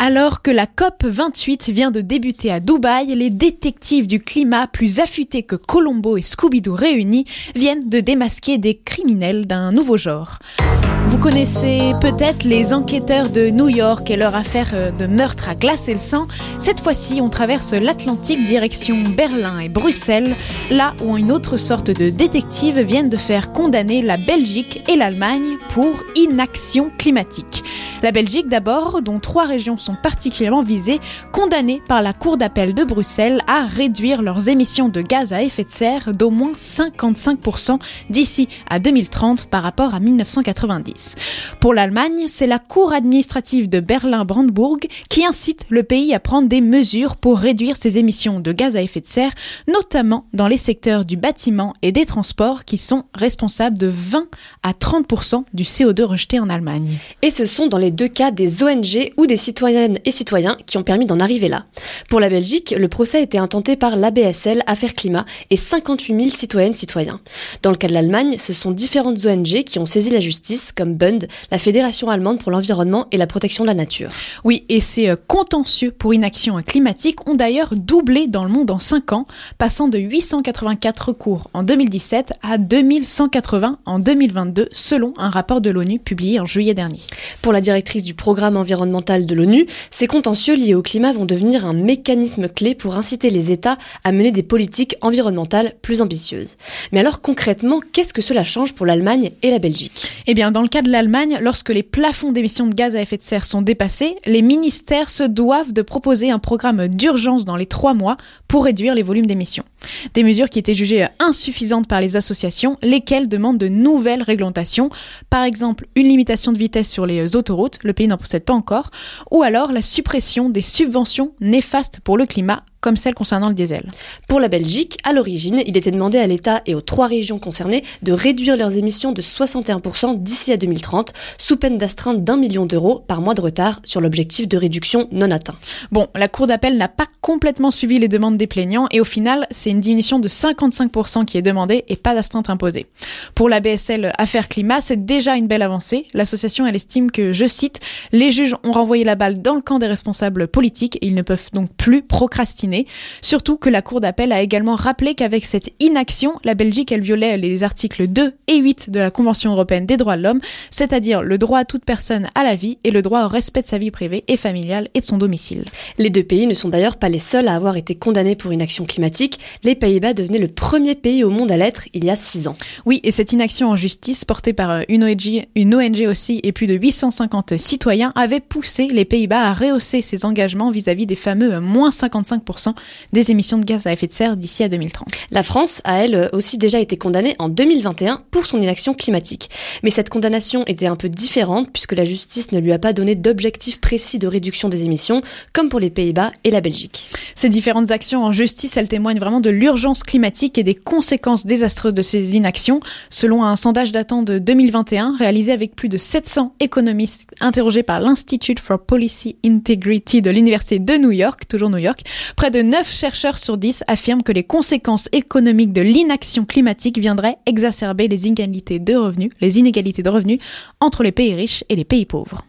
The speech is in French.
alors que la COP 28 vient de débuter à Dubaï, les détectives du climat plus affûtés que Colombo et Scooby-Doo réunis viennent de démasquer des criminels d'un nouveau genre. Vous connaissez peut-être les enquêteurs de New York et leur affaire euh, de meurtre à glacer le sang. Cette fois-ci, on traverse l'Atlantique direction Berlin et Bruxelles, là où une autre sorte de détectives viennent de faire condamner la Belgique et l'Allemagne pour inaction climatique. La Belgique d'abord, dont trois régions sont particulièrement visées, condamnées par la Cour d'appel de Bruxelles à réduire leurs émissions de gaz à effet de serre d'au moins 55% d'ici à 2030 par rapport à 1990. Pour l'Allemagne, c'est la Cour administrative de Berlin-Brandebourg qui incite le pays à prendre des mesures pour réduire ses émissions de gaz à effet de serre, notamment dans les secteurs du bâtiment et des transports qui sont responsables de 20 à 30% du CO2 rejeté en Allemagne. Et ce sont dans les deux cas des ONG ou des citoyennes et citoyens qui ont permis d'en arriver là. Pour la Belgique, le procès a été intenté par l'ABSL Affaires Climat et 58 000 citoyennes citoyens. Dans le cas de l'Allemagne, ce sont différentes ONG qui ont saisi la justice, comme Bund, la Fédération allemande pour l'environnement et la protection de la nature. Oui, et ces euh, contentieux pour inaction climatique ont d'ailleurs doublé dans le monde en 5 ans, passant de 884 recours en 2017 à 2180 en 2022, selon un rapport de l'ONU publié en juillet dernier. Pour la directrice du programme environnemental de l'ONU, ces contentieux liés au climat vont devenir un mécanisme clé pour inciter les États à mener des politiques environnementales plus ambitieuses. Mais alors concrètement, qu'est-ce que cela change pour l'Allemagne et la Belgique? Eh bien, dans le cas de l'Allemagne, lorsque les plafonds d'émissions de gaz à effet de serre sont dépassés, les ministères se doivent de proposer un programme d'urgence dans les trois mois pour réduire les volumes d'émissions. Des mesures qui étaient jugées insuffisantes par les associations, lesquelles demandent de nouvelles réglementations, par exemple une limitation de vitesse sur les autoroutes, le pays n'en possède pas encore, ou alors la suppression des subventions néfastes pour le climat comme celle concernant le diesel. Pour la Belgique, à l'origine, il était demandé à l'État et aux trois régions concernées de réduire leurs émissions de 61% d'ici à 2030, sous peine d'astreinte d'un million d'euros par mois de retard sur l'objectif de réduction non atteint. Bon, la Cour d'appel n'a pas complètement suivi les demandes des plaignants et au final, c'est une diminution de 55% qui est demandée et pas d'astreinte imposée. Pour la BSL Affaires Climat, c'est déjà une belle avancée. L'association, elle estime que, je cite, les juges ont renvoyé la balle dans le camp des responsables politiques et ils ne peuvent donc plus procrastiner Surtout que la Cour d'appel a également rappelé qu'avec cette inaction, la Belgique, elle violait les articles 2 et 8 de la Convention européenne des droits de l'homme, c'est-à-dire le droit à toute personne à la vie et le droit au respect de sa vie privée et familiale et de son domicile. Les deux pays ne sont d'ailleurs pas les seuls à avoir été condamnés pour inaction climatique. Les Pays-Bas devenaient le premier pays au monde à l'être il y a six ans. Oui, et cette inaction en justice, portée par euh, une ONG, une ONG aussi et plus de 850 citoyens, avait poussé les Pays-Bas à rehausser ses engagements vis-à-vis des fameux euh, moins 55% des émissions de gaz à effet de serre d'ici à 2030. La France a elle aussi déjà été condamnée en 2021 pour son inaction climatique. Mais cette condamnation était un peu différente puisque la justice ne lui a pas donné d'objectif précis de réduction des émissions, comme pour les Pays-Bas et la Belgique. Ces différentes actions en justice, elles témoignent vraiment de l'urgence climatique et des conséquences désastreuses de ces inactions, selon un sondage datant de 2021 réalisé avec plus de 700 économistes interrogés par l'Institute for Policy Integrity de l'Université de New York, toujours New York. Près de 9 chercheurs sur 10 affirment que les conséquences économiques de l'inaction climatique viendraient exacerber les inégalités de revenus, les inégalités de revenus entre les pays riches et les pays pauvres.